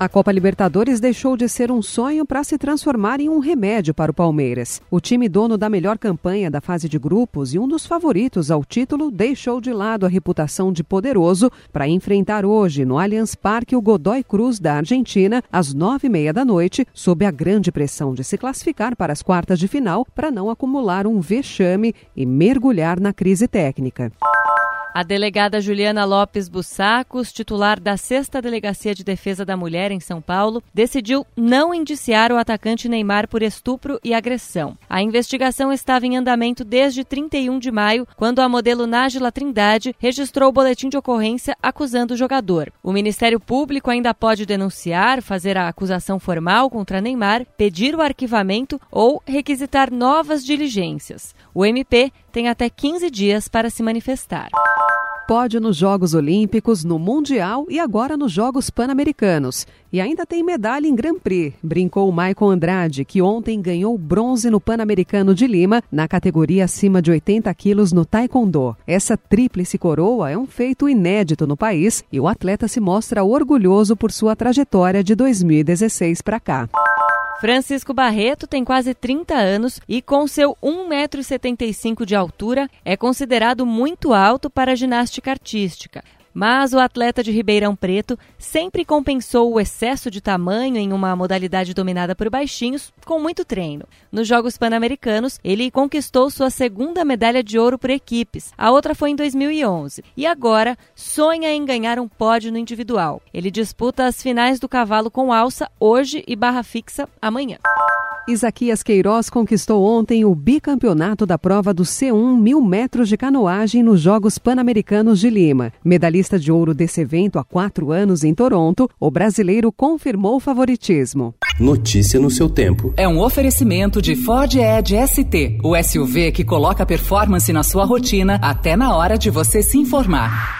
A Copa Libertadores deixou de ser um sonho para se transformar em um remédio para o Palmeiras. O time dono da melhor campanha da fase de grupos e um dos favoritos ao título deixou de lado a reputação de poderoso para enfrentar hoje no Allianz Parque o Godoy Cruz da Argentina às nove e meia da noite, sob a grande pressão de se classificar para as quartas de final para não acumular um vexame e mergulhar na crise técnica. A delegada Juliana Lopes Bussacos, titular da 6 Delegacia de Defesa da Mulher em São Paulo, decidiu não indiciar o atacante Neymar por estupro e agressão. A investigação estava em andamento desde 31 de maio, quando a modelo Nájila Trindade registrou o boletim de ocorrência acusando o jogador. O Ministério Público ainda pode denunciar, fazer a acusação formal contra Neymar, pedir o arquivamento ou requisitar novas diligências. O MP tem até 15 dias para se manifestar pódio nos Jogos Olímpicos, no Mundial e agora nos Jogos Pan-Americanos. E ainda tem medalha em Grand Prix, brincou Maicon Andrade, que ontem ganhou bronze no Pan-Americano de Lima, na categoria acima de 80 quilos no Taekwondo. Essa tríplice coroa é um feito inédito no país e o atleta se mostra orgulhoso por sua trajetória de 2016 para cá. Francisco Barreto tem quase 30 anos e, com seu 1,75m de altura, é considerado muito alto para a ginástica artística. Mas o atleta de Ribeirão Preto sempre compensou o excesso de tamanho em uma modalidade dominada por baixinhos com muito treino. Nos Jogos Pan-Americanos, ele conquistou sua segunda medalha de ouro por equipes. A outra foi em 2011. E agora sonha em ganhar um pódio no individual. Ele disputa as finais do cavalo com alça hoje e barra fixa amanhã. Isaquias Queiroz conquistou ontem o bicampeonato da prova do C1 mil metros de canoagem nos Jogos Pan-Americanos de Lima. Medalhista de ouro desse evento há quatro anos em Toronto, o brasileiro confirmou o favoritismo. Notícia no seu tempo. É um oferecimento de Ford Edge ST, o SUV que coloca performance na sua rotina até na hora de você se informar.